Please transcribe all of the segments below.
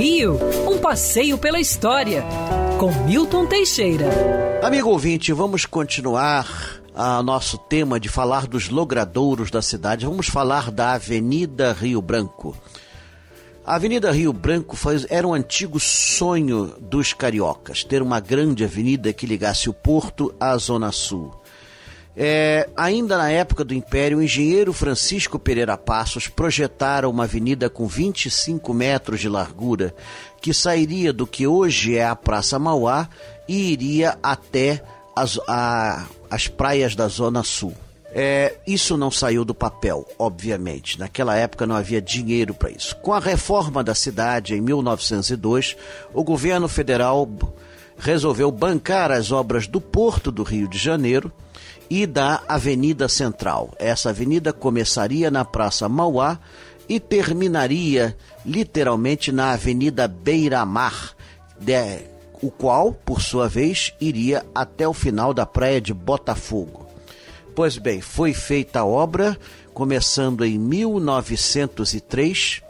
Rio, um passeio pela história, com Milton Teixeira. Amigo ouvinte, vamos continuar a nosso tema de falar dos logradouros da cidade. Vamos falar da Avenida Rio Branco. A Avenida Rio Branco faz, era um antigo sonho dos cariocas, ter uma grande avenida que ligasse o porto à Zona Sul. É, ainda na época do Império, o engenheiro Francisco Pereira Passos projetara uma avenida com 25 metros de largura, que sairia do que hoje é a Praça Mauá e iria até as, a, as praias da Zona Sul. É, isso não saiu do papel, obviamente. Naquela época não havia dinheiro para isso. Com a reforma da cidade em 1902, o governo federal resolveu bancar as obras do Porto do Rio de Janeiro e da Avenida Central. Essa avenida começaria na Praça Mauá e terminaria literalmente na Avenida Beira-Mar, o qual, por sua vez, iria até o final da praia de Botafogo. Pois bem, foi feita a obra, começando em 1903,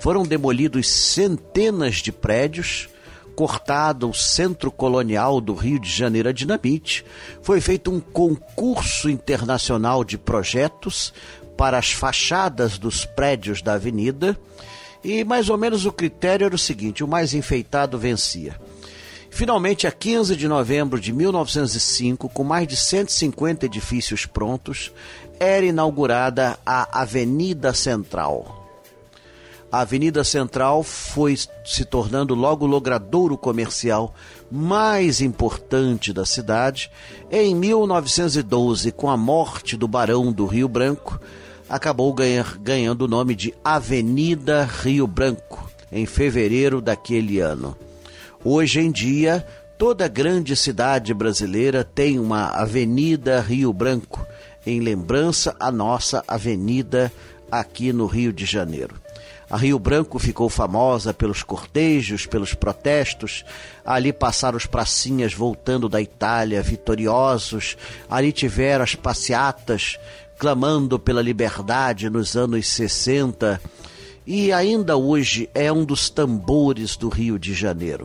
foram demolidos centenas de prédios, cortado o centro colonial do Rio de Janeiro a dinamite, foi feito um concurso internacional de projetos para as fachadas dos prédios da avenida e mais ou menos o critério era o seguinte: o mais enfeitado vencia. Finalmente, a 15 de novembro de 1905, com mais de 150 edifícios prontos, era inaugurada a Avenida Central a Avenida Central foi se tornando logo o logradouro comercial mais importante da cidade. Em 1912, com a morte do Barão do Rio Branco, acabou ganhar, ganhando o nome de Avenida Rio Branco, em fevereiro daquele ano. Hoje em dia, toda grande cidade brasileira tem uma Avenida Rio Branco, em lembrança à nossa avenida aqui no Rio de Janeiro. A Rio Branco ficou famosa pelos cortejos, pelos protestos. Ali passaram os pracinhas voltando da Itália, vitoriosos. Ali tiveram as passeatas clamando pela liberdade nos anos 60. E ainda hoje é um dos tambores do Rio de Janeiro.